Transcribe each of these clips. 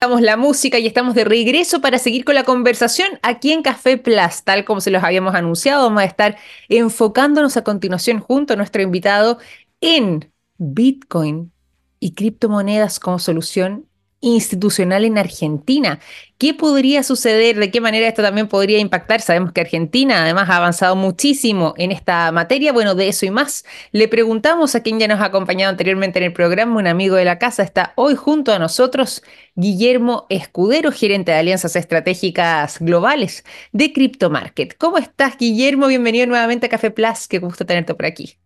Estamos la música y estamos de regreso para seguir con la conversación aquí en Café Plus, tal como se los habíamos anunciado. Vamos a estar enfocándonos a continuación junto a nuestro invitado en Bitcoin y criptomonedas como solución institucional en Argentina. ¿Qué podría suceder? ¿De qué manera esto también podría impactar? Sabemos que Argentina además ha avanzado muchísimo en esta materia. Bueno, de eso y más. Le preguntamos a quien ya nos ha acompañado anteriormente en el programa, un amigo de la casa, está hoy junto a nosotros, Guillermo Escudero, gerente de alianzas estratégicas globales de CryptoMarket. ¿Cómo estás, Guillermo? Bienvenido nuevamente a Café Plus. Qué gusto tenerte por aquí.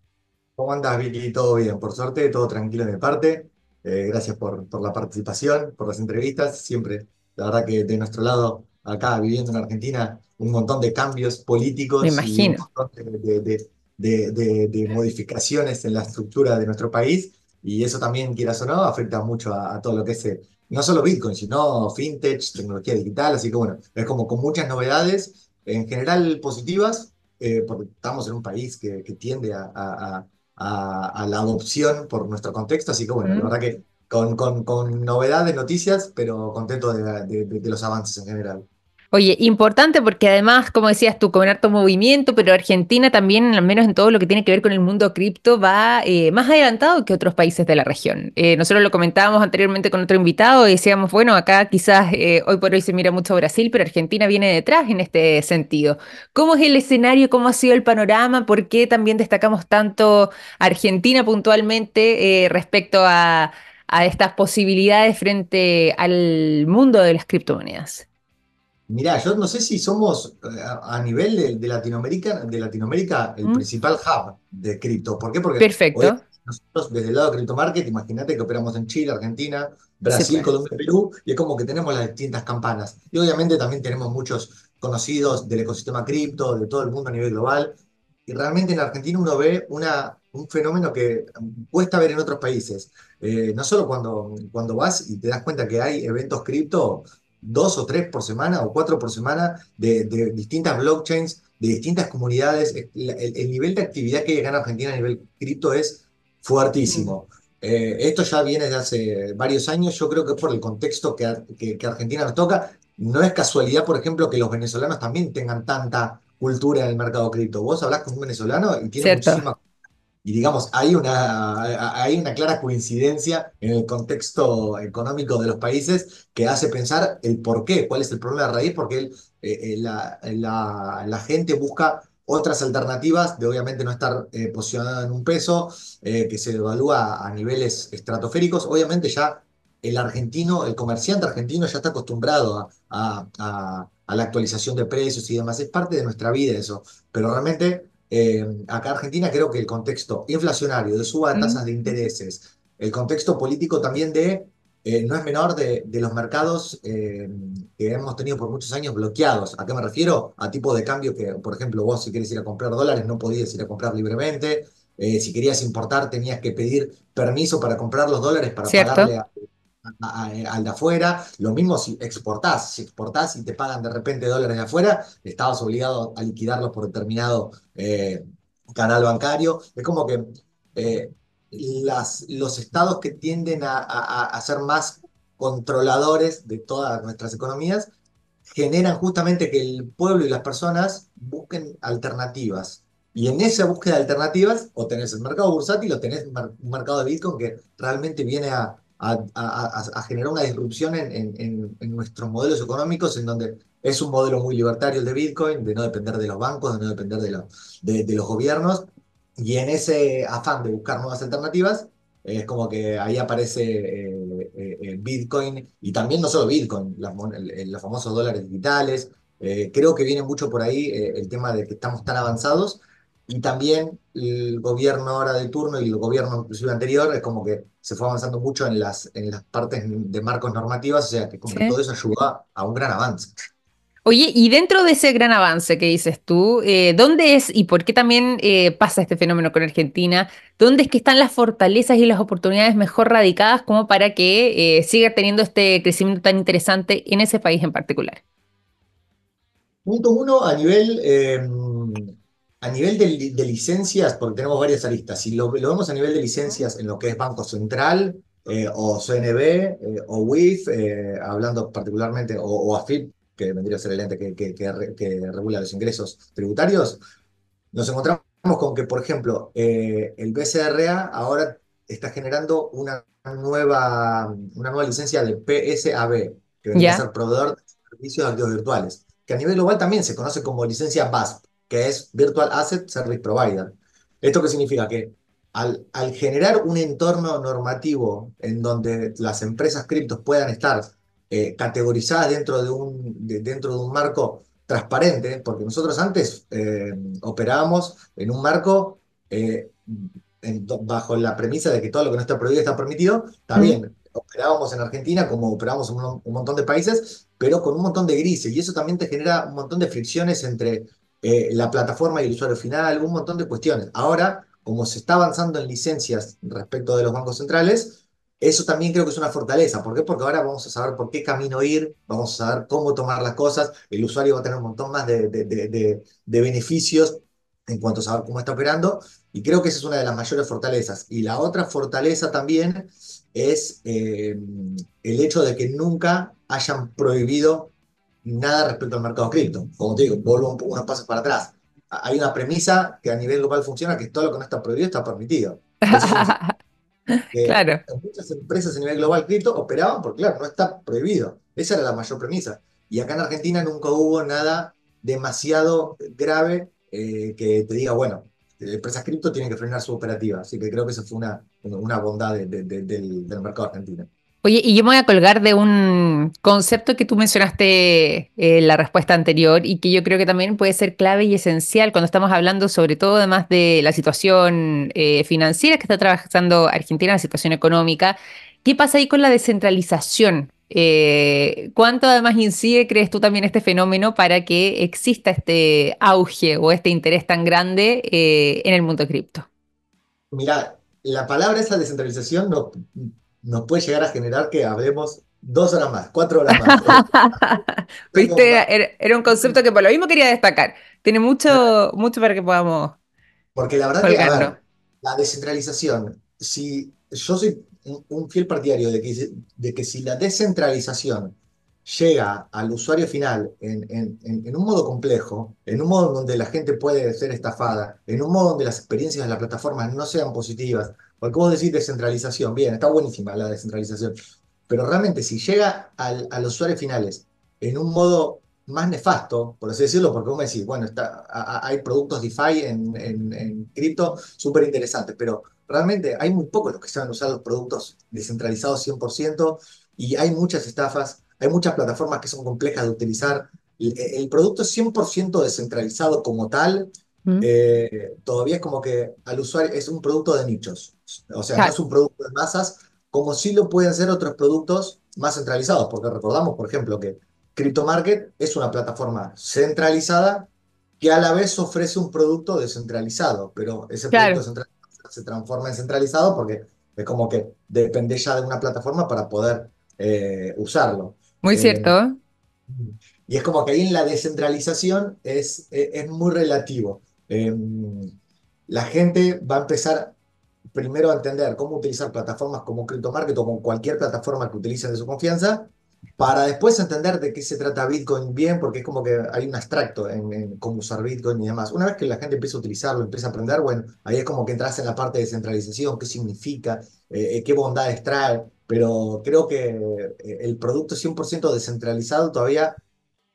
¿Cómo andas, Vicky? ¿Todo bien? Por suerte, todo tranquilo de mi parte. Eh, gracias por, por, la participación, por las entrevistas. Siempre, la verdad que de nuestro lado, acá viviendo en Argentina, un montón de cambios políticos Me imagino. y un montón de, de, de, de, modificaciones en la estructura de nuestro país. Y eso también, quieras o no, afecta mucho a, a todo lo que es, eh, no solo Bitcoin, sino fintech, tecnología digital. Así que bueno, es como con muchas novedades, en general positivas, eh, porque estamos en un país que, que tiende a, a a, la adopción por nuestro contexto. Así que bueno, la verdad que con, con, con novedades, noticias, pero contento de, de, de, los avances en general. Oye, importante porque además, como decías tú, con harto movimiento, pero Argentina también, al menos en todo lo que tiene que ver con el mundo cripto, va eh, más adelantado que otros países de la región. Eh, nosotros lo comentábamos anteriormente con otro invitado y decíamos, bueno, acá quizás eh, hoy por hoy se mira mucho Brasil, pero Argentina viene detrás en este sentido. ¿Cómo es el escenario? ¿Cómo ha sido el panorama? ¿Por qué también destacamos tanto Argentina puntualmente respecto a, a estas posibilidades frente al mundo de las criptomonedas? Mirá, yo no sé si somos eh, a, nivel de, de, Latinoamérica, de Latinoamérica el mm. principal hub de cripto. ¿Por qué? Porque Perfecto. nosotros desde el lado de Crypto Market, imagínate que operamos en Chile, Argentina, Brasil, sí, Colombia, Perú, y es como que tenemos las distintas campanas. Y obviamente también tenemos muchos conocidos del ecosistema cripto, de todo el mundo a nivel global. Y realmente en Argentina uno ve una, un fenómeno que cuesta ver en otros países. Eh, no solo cuando, cuando vas y te das cuenta que hay eventos cripto, dos o tres por semana o cuatro por semana de, de distintas blockchains, de distintas comunidades. El, el, nivel de actividad que en Argentina a nivel cripto es fuertísimo. Mm. Eh, esto ya viene de hace varios años, yo creo que por el contexto que, que, que, Argentina nos toca. No es casualidad, por ejemplo, que los venezolanos también tengan tanta cultura en el mercado cripto. Vos hablás con un venezolano y tiene Cierto. muchísima y digamos, hay una, hay una clara coincidencia en el contexto económico de los países que hace pensar el por qué, cuál es el problema de raíz, porque el, eh, la, la, la, gente busca otras alternativas de obviamente no estar eh, posicionada en un peso, eh, que se evalúa a niveles estratosféricos. Obviamente ya el argentino, el comerciante argentino ya está acostumbrado a, a, a, a la actualización de precios y demás. Es parte de nuestra vida eso, pero realmente eh, acá en Argentina creo que el contexto inflacionario, de suba de tasas de intereses, el contexto político también de, eh, no es menor de, de los mercados eh, que hemos tenido por muchos años bloqueados. ¿A qué me refiero? A tipo de cambio que, por ejemplo, vos si querés ir a comprar dólares no podías ir a comprar libremente. si querías importar tenías que pedir permiso para comprar los dólares para ¿Cierto? pagarle a, al de afuera. Lo mismo si exportás. Si exportás y te pagan de repente dólares de afuera, estabas obligado a liquidarlos por determinado eh, canal bancario. Es como que eh, las, los estados que tienden a, a, ser más controladores de todas nuestras economías generan justamente que el pueblo y las personas busquen alternativas. Y en esa búsqueda de alternativas, o tenés el mercado bursátil o tenés un mercado de Bitcoin que realmente viene a, a, a, a generar una disrupción en, en, en, nuestros modelos económicos, en donde es un modelo muy libertario el de Bitcoin, de no depender de los bancos, de no depender de, lo, de, de los gobiernos, y en ese afán de buscar nuevas alternativas, es como que ahí aparece eh, eh, Bitcoin, y también no solo Bitcoin, las, los famosos dólares digitales, eh, creo que viene mucho por ahí eh, el tema de que estamos tan avanzados, y también el gobierno ahora de turno y el gobierno inclusive anterior es como que se fue avanzando mucho en las, en las partes de marcos normativas, o sea que como Sí. todo eso ayudó a, a un gran avance. Oye, y dentro de ese gran avance que dices tú, eh, ¿dónde es y por qué también eh, pasa este fenómeno con Argentina? ¿Dónde es que están las fortalezas y las oportunidades mejor radicadas como para que eh, siga teniendo este crecimiento tan interesante en ese país en particular? Punto uno, a nivel, a nivel de, de licencias, porque tenemos varias aristas, si lo, lo vemos a nivel de licencias en lo que es Banco Central, eh, o CNB, eh, o WIF, eh, hablando particularmente, o, o, AFIP, que vendría a ser el ente que, que, que, regula los ingresos tributarios, nos encontramos con que, por ejemplo, el BCRA ahora está generando una nueva, una nueva licencia de PSAB, que vendría a ser proveedor de servicios de activos virtuales, que a nivel global también se conoce como licencia VASP, que es Virtual Asset Service Provider. ¿Esto qué significa? Que al, al, generar un entorno normativo en donde las empresas criptos puedan estar eh, categorizadas dentro de, un, dentro de un marco transparente, porque nosotros antes eh, operábamos en un marco eh, bajo la premisa de que todo lo que no está prohibido está permitido, también operábamos en Argentina como operábamos en un, un, montón de países, pero con un montón de grises, y eso también te genera un montón de fricciones entre la plataforma y el usuario final, un montón de cuestiones. Ahora, como se está avanzando en licencias respecto de los bancos centrales, eso también creo que es una fortaleza. ¿Por qué? Porque ahora vamos a saber por qué camino ir, vamos a saber cómo tomar las cosas, el usuario va a tener un montón más de, de, beneficios en cuanto a saber cómo está operando, y creo que esa es una de las mayores fortalezas. Y la otra fortaleza también es eh, el hecho de que nunca hayan prohibido nada respecto al mercado cripto. Como te digo, vuelvo unos pasos para atrás hay una premisa que a nivel global funciona, que todo lo que no está prohibido está permitido. claro. Muchas empresas a nivel global cripto operaban porque, claro, no está prohibido. Esa era la mayor premisa. Y acá en Argentina nunca hubo nada demasiado grave eh, que te diga, bueno, empresas cripto tienen que frenar su operativa. Así que creo que esa fue una, una bondad del, del mercado argentino. Oye, y yo me voy a colgar de un concepto que tú mencionaste en la respuesta anterior y que yo creo que también puede ser clave y esencial cuando estamos hablando sobre todo además de la situación eh, financiera que está trabajando Argentina, la situación económica. ¿Qué pasa ahí con la descentralización? Eh, ¿Cuánto además incide, crees tú, también este fenómeno para que exista este auge o este interés tan grande eh, en el mundo cripto? Mira, la palabra esa descentralización no nos puede llegar a generar que hablemos dos horas más, cuatro horas más. Viste, era, un concepto que por lo mismo quería destacar. Tiene mucho, mucho para que podamos. Porque la verdad que, la descentralización, si yo soy un, fiel partidario de que, de que si la descentralización llega al usuario final en, en, en, un modo complejo, en un modo donde la gente puede ser estafada, en un modo donde las experiencias de las plataformas no sean positivas, porque vos decís descentralización, bien, está buenísima la descentralización, pero realmente si llega al, a los usuarios finales en un modo más nefasto, por así decirlo, porque vos me decís, bueno, está, hay productos DeFi en, en, cripto súper interesantes, pero realmente hay muy pocos los que saben usar los productos descentralizados 100% y hay muchas estafas, hay muchas plataformas que son complejas de utilizar. El, el producto es 100% descentralizado como tal, eh, todavía es como que al usuario es un producto de nichos. O sea, no es un producto de masas, como si lo pueden ser otros productos más centralizados, porque recordamos, por ejemplo, que CryptoMarket es una plataforma centralizada que a la vez ofrece un producto descentralizado, pero ese producto centralizado se transforma en centralizado porque es como que depende ya de una plataforma para poder eh, usarlo. Muy cierto. Eh, y es como que ahí en la descentralización es, es muy relativo. Em, la gente va a empezar primero a entender cómo utilizar plataformas como CryptoMarket o como cualquier plataforma que utilicen de su confianza, para después entender de qué se trata Bitcoin bien, porque es como que hay un abstracto en, cómo usar Bitcoin y demás. Una vez que la gente empieza a utilizarlo, empieza a aprender, bueno, ahí es como que entras en la parte de descentralización, qué significa, eh, eh, qué bondades trae, pero creo que eh, el producto 100% descentralizado todavía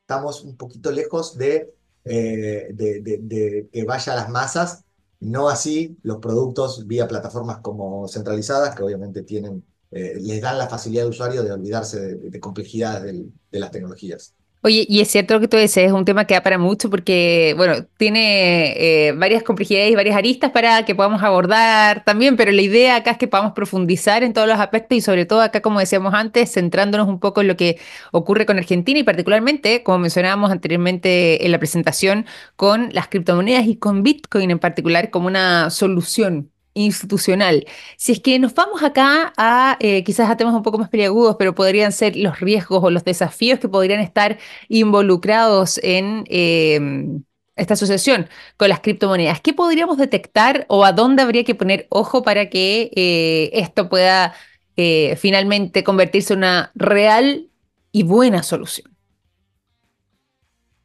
estamos un poquito lejos de eh, de, que vaya a las masas, no así los productos vía plataformas como centralizadas, que obviamente tienen, eh, les dan la facilidad de usuario de olvidarse de, complejidades de las tecnologías. Oye, y es cierto lo que tú dices, es un tema que da para mucho porque, bueno, tiene eh, varias complejidades y varias aristas para que podamos abordar también, pero la idea acá es que podamos profundizar en todos los aspectos y sobre todo acá, como decíamos antes, centrándonos un poco en lo que ocurre con Argentina y particularmente, como mencionábamos anteriormente en la presentación, con las criptomonedas y con Bitcoin en particular como una solución institucional. Si es que nos vamos acá a, eh, quizás a temas un poco más peliagudos, pero podrían ser los riesgos o los desafíos que podrían estar involucrados en em, esta asociación con las criptomonedas. ¿Qué podríamos detectar o a dónde habría que poner ojo para que eh, esto pueda eh, finalmente convertirse en una real y buena solución?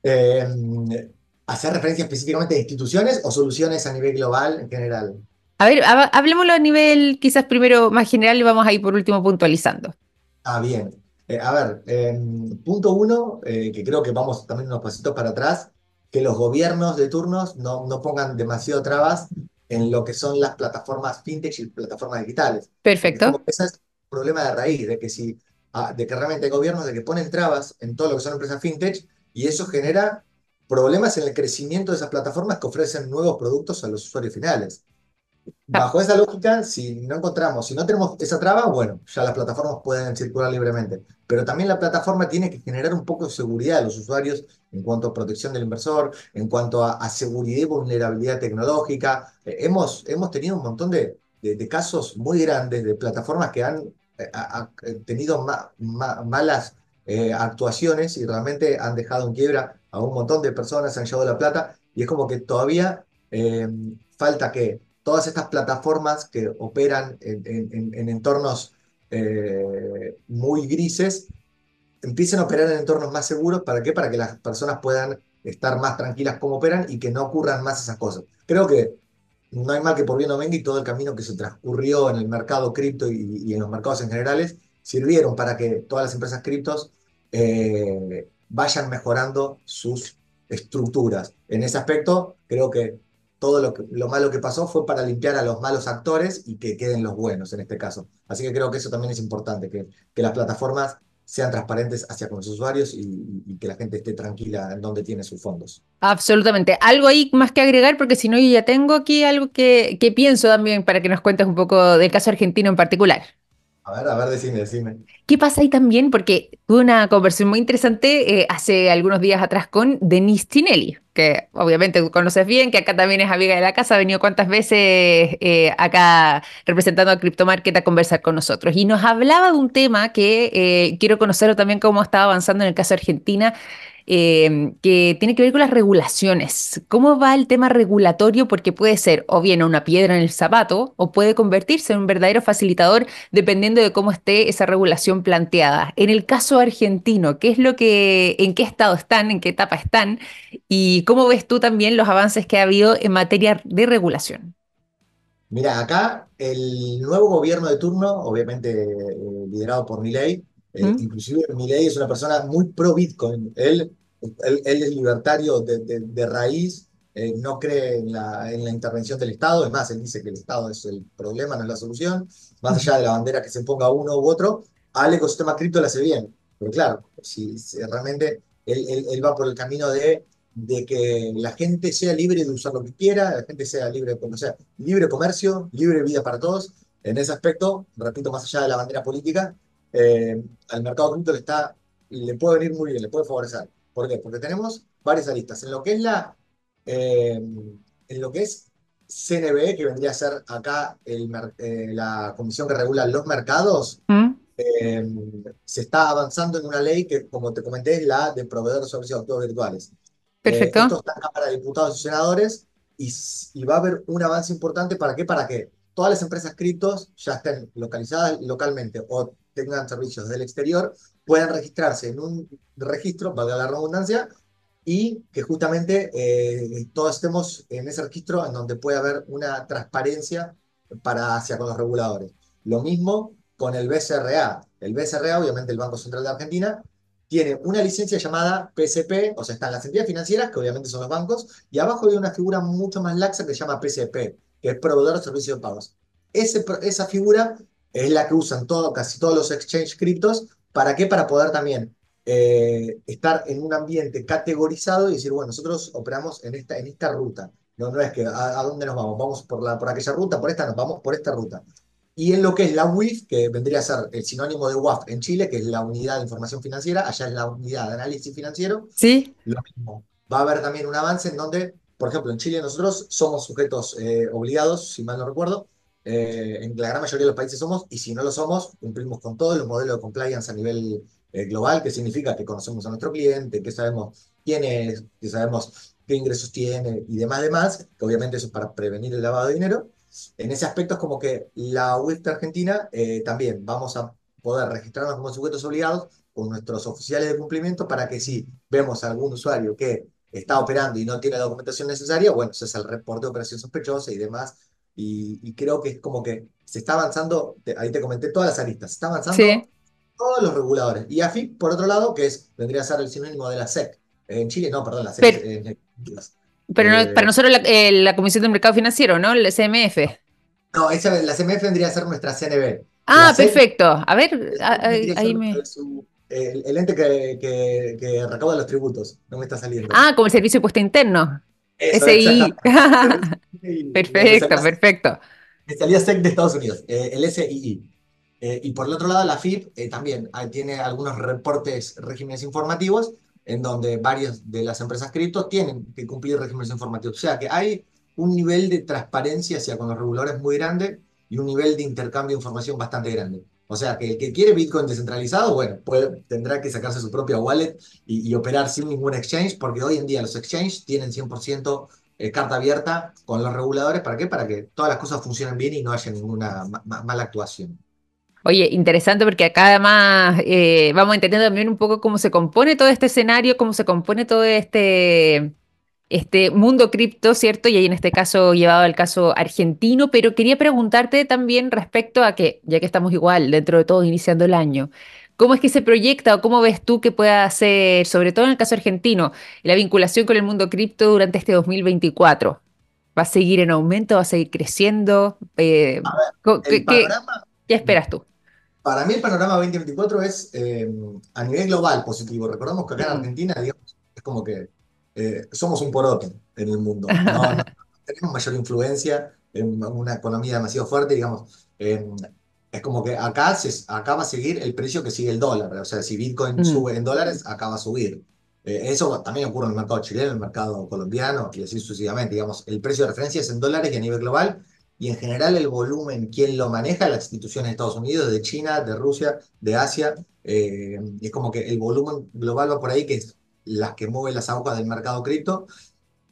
Eh, ¿Hacer referencia específicamente a instituciones o soluciones a nivel global en general? A ver, hablemoslo a nivel quizás primero más general y vamos a ir por último puntualizando. Ah, bien. Eh, a ver, em, punto uno, eh, que creo que vamos también unos pasitos para atrás, que los gobiernos de turnos no, no pongan demasiado trabas en lo que son las plataformas fintech y plataformas digitales. Perfecto. Ese es el problema de raíz, de que, si, ah, de que realmente hay gobiernos de que ponen trabas en todo lo que son empresas fintech y eso genera problemas en el crecimiento de esas plataformas que ofrecen nuevos productos a los usuarios finales. Bajo esa lógica, si no encontramos, si no tenemos esa traba, bueno, ya las plataformas pueden circular libremente. Pero también la plataforma tiene que generar un poco de seguridad a los usuarios en cuanto a protección del inversor, en cuanto a, seguridad y vulnerabilidad tecnológica. Eh, hemos, hemos tenido un montón de, de, casos muy grandes de plataformas que han eh, eh, tenido malas actuaciones y realmente han dejado en quiebra a un montón de personas, han llevado la plata y es como que todavía falta que todas estas plataformas que operan en, entornos eh, muy grises empiecen a operar en entornos más seguros. ¿Para qué? Para que las personas puedan estar más tranquilas como operan y que no ocurran más esas cosas. Creo que no hay mal que por bien no venga y todo el camino que se transcurrió en el mercado cripto y, en los mercados en generales sirvieron para que todas las empresas criptos eh, vayan mejorando sus estructuras. En ese aspecto, creo que todo lo, lo malo que pasó fue para limpiar a los malos actores y que queden los buenos en este caso. Así que creo que eso también es importante, que, que las plataformas sean transparentes hacia con los usuarios y, que la gente esté tranquila en dónde tiene sus fondos. Absolutamente. Algo ahí más que agregar, porque si no, yo ya tengo aquí algo que, que pienso también para que nos cuentes un poco del caso argentino en particular. A ver, a ver, decime, decime. ¿Qué pasa ahí también? Porque tuve una conversación muy interesante eh, hace algunos días atrás con Denise Tinelli, que obviamente tú conoces bien, que acá también es amiga de la casa, ha venido cuántas veces eh, acá representando a CryptoMarket a conversar con nosotros. Y nos hablaba de un tema que eh, quiero conocer también cómo estaba avanzando en el caso de Argentina, Em, que tiene que ver con las regulaciones. ¿Cómo va el tema regulatorio? Porque puede ser o bien una piedra en el zapato o puede convertirse en un verdadero facilitador dependiendo de cómo esté esa regulación planteada. En el caso argentino, ¿qué es lo que, en qué estado están, en qué etapa están y cómo ves tú también los avances que ha habido en materia de regulación? Mira, acá el nuevo gobierno de turno, obviamente eh, liderado por Milei, eh, inclusive Milei es una persona muy pro Bitcoin. Él, él, es libertario de, raíz, eh, no cree en la, en la, intervención del Estado. Es más, él dice que el Estado es el problema, no es la solución. Más allá de la bandera que se ponga uno u otro, al ecosistema cripto le hace bien. Pero claro, si, realmente él, él, va por el camino de, de que la gente sea libre de usar lo que quiera, la gente sea libre, o sea, libre comercio, libre vida para todos. En ese aspecto, repito, más allá de la bandera política, eh, al mercado cripto le, está, le puede venir muy bien, le puede favorecer. ¿Por qué? Porque tenemos varias aristas. En lo que es la, eh, en lo que es CNBE, que vendría a ser acá el, eh, la comisión que regula los mercados, ¿Mm? se está avanzando en una ley que, como te comenté, es la de proveedores de servicios de activos virtuales. Perfecto. esto está en Cámara de Diputados y Senadores y, y, va a haber un avance importante. ¿Para qué? Para que todas las empresas criptos ya estén localizadas localmente o tengan servicios del exterior puedan registrarse en un registro, valga la redundancia, y que justamente eh, todos estemos en ese registro en donde puede haber una transparencia para hacia con los reguladores. Lo mismo con el BCRA. El BCRA, obviamente el Banco Central de Argentina, tiene una licencia llamada PCP, o sea, están las entidades financieras, que obviamente son los bancos, y abajo hay una figura mucho más laxa que se llama PCP, que es proveedor de servicios de pagos. Ese, esa figura es la que usan todo, casi todos los exchange criptos. ¿Para qué? Para poder también eh, estar en un ambiente categorizado y decir, bueno, nosotros operamos en esta, en esta ruta. No, no es que a, dónde nos vamos, vamos por, la, por aquella ruta, por esta nos vamos por esta ruta. Y en lo que es la WIF, que vendría a ser el sinónimo de WAF en Chile, que es la unidad de información financiera, allá es la unidad de análisis financiero. Sí. Lo mismo. Va a haber también un avance en donde, por ejemplo, en Chile nosotros somos sujetos eh, obligados, si mal no recuerdo, eh, en la gran mayoría de los países somos, y si no lo somos, cumplimos con todos los modelos de compliance a nivel eh, global, que significa que conocemos a nuestro cliente, que sabemos quién es, que sabemos qué ingresos tiene y demás, demás, que obviamente eso es para prevenir el lavado de dinero. en ese aspecto es como que la UIF Argentina eh, también vamos a poder registrarnos como sujetos obligados con nuestros oficiales de cumplimiento para que si vemos a algún usuario que está operando y no tiene la documentación necesaria, bueno, se hace el reporte de operación sospechosa y demás. Y, creo que es como que se está avanzando, ahí te comenté todas las aristas, se está avanzando todos los reguladores. Y AFIP, por otro lado, que es, vendría a ser el sinónimo de la SEC. En Chile, no, perdón, la SEC. Pero, pero eh, para nosotros la, eh, la, Comisión del Mercado Financiero, ¿no? El CMF. No, esa, la CMF vendría a ser nuestra CNB. Ah, perfecto. A ver, ahí me el, ente que, que, recauda los tributos. No me está saliendo. Ah, como el Servicio de Puesto Interno. SI. perfecto, perfecto. Especialidad SEC de Estados Unidos, eh, el SII. Eh, y por el otro lado, la FIP eh, también ah, tiene algunos reportes, regímenes informativos, en donde varias de las empresas cripto tienen que cumplir regímenes informativos. O sea que hay un nivel de transparencia hacia con los reguladores muy grande y un nivel de intercambio de información bastante grande. O sea, que el que quiere Bitcoin descentralizado, bueno, tendrá que sacarse su propia wallet y, operar sin ningún exchange, porque hoy en día los exchanges tienen 100% eh, carta abierta con los reguladores. ¿Para qué? Para que todas las cosas funcionen bien y no haya ninguna mala actuación. Oye, interesante porque acá además eh, vamos entendiendo también un poco cómo se compone todo este escenario, cómo se compone todo este este mundo cripto, ¿cierto? Y ahí en este caso llevado al caso argentino, pero quería preguntarte también respecto a que, ya que estamos igual dentro de todo iniciando el año, ¿cómo es que se proyecta o cómo ves tú que pueda ser, sobre todo en el caso argentino, la vinculación con el mundo cripto durante este 2024? ¿Va a seguir en aumento? ¿Va a seguir creciendo? Eh, ¿qué, esperas tú? Para mí el panorama 2024 es eh, a nivel global positivo. Recordamos que acá en mm. Argentina, digamos, es como que eh, somos un poroto en el mundo. No, tenemos mayor influencia en una economía demasiado fuerte, digamos. es como que acá, se, acá va a seguir el precio que sigue el dólar. O sea, si Bitcoin mm. sube en dólares, acá va a subir. Eh, eso también ocurre en el mercado chileno, en el mercado colombiano y así sucesivamente. Digamos, el precio de referencia es en dólares y a nivel global. Y en general el volumen, ¿quién lo maneja? Las instituciones de Estados Unidos, de China, de Rusia, de Asia. Eh, es como que el volumen global va por ahí, que es las que mueven las aguas del mercado cripto.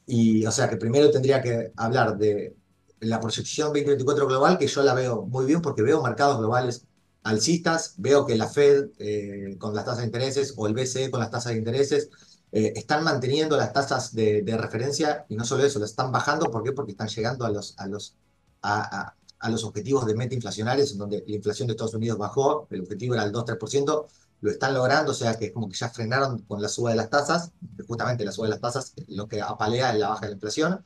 Y, o sea, que primero tendría que hablar de la proyección 2024 global, que yo la veo muy bien porque veo mercados globales alcistas, veo que la Fed eh, con las tasas de intereses o el BCE con las tasas de intereses eh, están manteniendo las tasas de, referencia y no solo eso, las están bajando. ¿Por qué? Porque están llegando a los, a los, a, a los objetivos de meta inflacionarios, en donde la inflación de Estados Unidos bajó, el objetivo era el 2-3%, lo están logrando, o sea que es como que ya frenaron con la suba de las tasas, justamente la suba de las tasas lo que apalea es la baja de la inflación,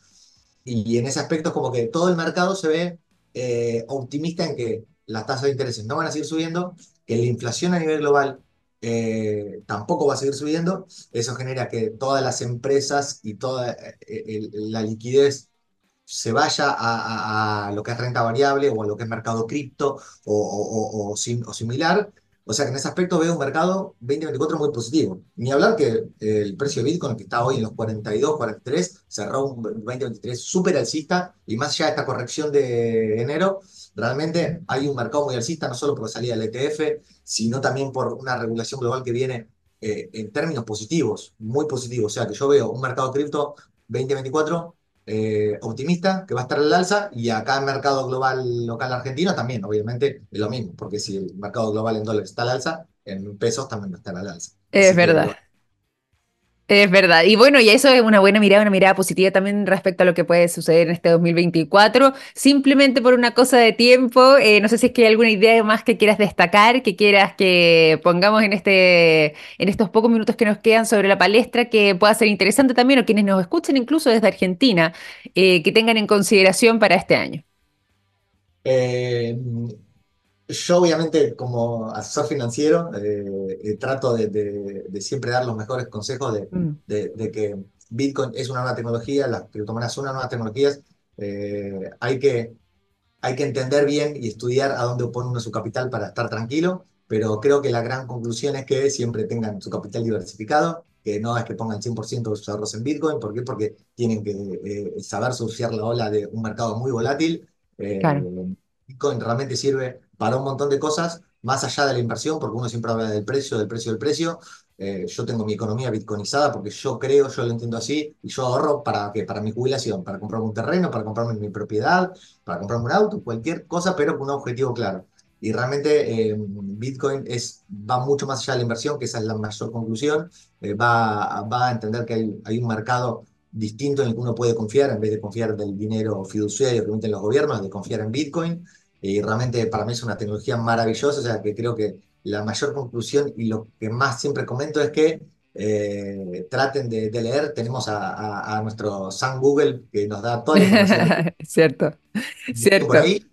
y en ese aspecto es como que todo el mercado se ve eh, optimista en que las tasas de intereses no van a seguir subiendo, que la inflación a nivel global eh, tampoco va a seguir subiendo, eso genera que todas las empresas y toda eh, la liquidez se vaya a, lo que es renta variable o a lo que es mercado cripto o, o similar, o sea que en ese aspecto veo un mercado 2024 muy positivo. Ni hablar que el precio de Bitcoin, que está hoy en los 42, 43, cerró un 2023 súper alcista y más allá de esta corrección de enero, realmente hay un mercado muy alcista, no solo por la salida del ETF, sino también por una regulación global que viene eh, en términos positivos, muy positivos. O sea que yo veo un mercado cripto 2024 eh, optimista, que va a estar al alza, y acá en mercado global local argentino también, obviamente, es lo mismo, porque si el mercado global en dólares está al alza, en pesos también va a estar al alza. Es verdad. Es verdad. Y bueno, y eso es una buena mirada, una mirada positiva también respecto a lo que puede suceder en este 2024. Simplemente por una cosa de tiempo, eh, no sé si es que hay alguna idea más que quieras destacar, que quieras que pongamos en, este, en estos pocos minutos que nos quedan sobre la palestra, que pueda ser interesante también, o quienes nos escuchen incluso desde Argentina, eh, que tengan en consideración para este año. Eh, yo obviamente como asesor financiero eh, eh, trato de, siempre dar los mejores consejos mm. de, que Bitcoin es una nueva tecnología, las criptomonedas son una nueva tecnología, eh, hay, que, hay que entender bien y estudiar a dónde pone uno su capital para estar tranquilo, pero creo que la gran conclusión es que siempre tengan su capital diversificado, que no es que pongan 100% de sus ahorros en Bitcoin, ¿por qué? Porque tienen que saber surfear la ola de un mercado muy volátil. Bitcoin realmente sirve para un montón de cosas, más allá de la inversión, porque uno siempre habla del precio, del precio, del precio. eh, yo tengo mi economía bitcoinizada porque yo creo, yo lo entiendo así, y yo ahorro para, que para mi jubilación, para comprarme un terreno, para comprarme mi propiedad, para comprarme un auto, cualquier cosa, pero con un objetivo claro. Y realmente eh, Bitcoin es, va mucho más allá de la inversión, que esa es la mayor conclusión. Eh, va, va a entender que hay, hay un mercado distinto en el que uno puede confiar, en vez de confiar del dinero fiduciario que emiten los gobiernos, de confiar en Bitcoin. Y realmente para mí es una tecnología maravillosa, o sea que creo que la mayor conclusión y lo que más siempre comento es que eh, traten de, leer. Tenemos a, nuestro San Google que nos da toda la información. cierto, cierto. Por ahí.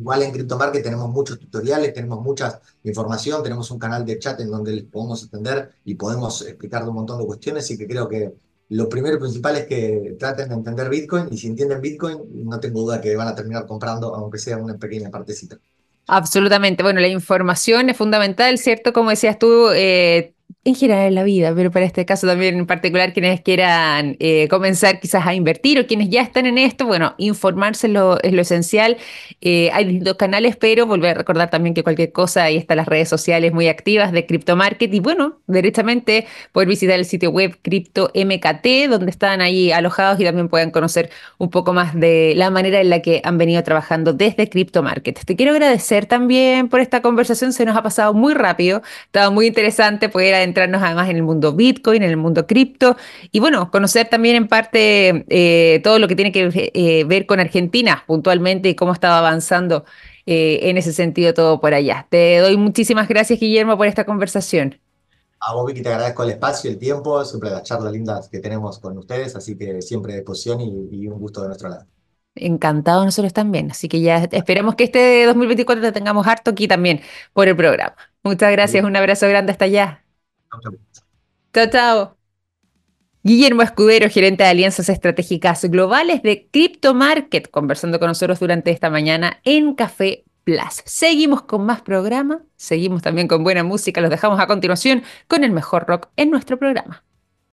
Igual en CryptoMarket tenemos muchos tutoriales, tenemos mucha información, tenemos un canal de chat en donde les podemos atender y podemos explicar un montón de cuestiones y que creo que lo primero y principal es que traten de entender Bitcoin y si entienden Bitcoin, no tengo duda que van a terminar comprando, aunque sea una pequeña partecita. Absolutamente. Bueno, la información es fundamental, ¿cierto? Como decías tú, eh, en general en la vida, pero para este caso también en particular quienes quieran eh, comenzar quizás a invertir o quienes ya están en esto, bueno, informarse es lo, esencial. Eh, hay distintos canales, pero volver a recordar también que cualquier cosa, ahí están las redes sociales muy activas de Crypto Market y bueno, directamente poder visitar el sitio web Crypto MKT, donde están ahí alojados y también puedan conocer un poco más de la manera en la que han venido trabajando desde Crypto Market. Te quiero agradecer también por esta conversación, se nos ha pasado muy rápido, estaba muy interesante poder entrarnos además en el mundo Bitcoin, en el mundo cripto y bueno, conocer también en parte eh, todo lo que tiene que eh, ver con Argentina puntualmente y cómo estaba avanzando eh, en ese sentido todo por allá. Te doy muchísimas gracias, Guillermo, por esta conversación. A vos, Vicky, te agradezco el espacio, el tiempo, siempre las charlas lindas que tenemos con ustedes, así que siempre disposición y, y un gusto de nuestro lado. Encantado nosotros también, así que ya esperamos que este 2024 te tengamos harto aquí también por el programa. Muchas gracias, un abrazo grande hasta allá. Chao, chao. Guillermo Escudero, gerente de alianzas estratégicas globales de Crypto Market, conversando con nosotros durante esta mañana en Café Plus. Seguimos con más programa, seguimos también con buena música, los dejamos a continuación con el mejor rock en nuestro programa.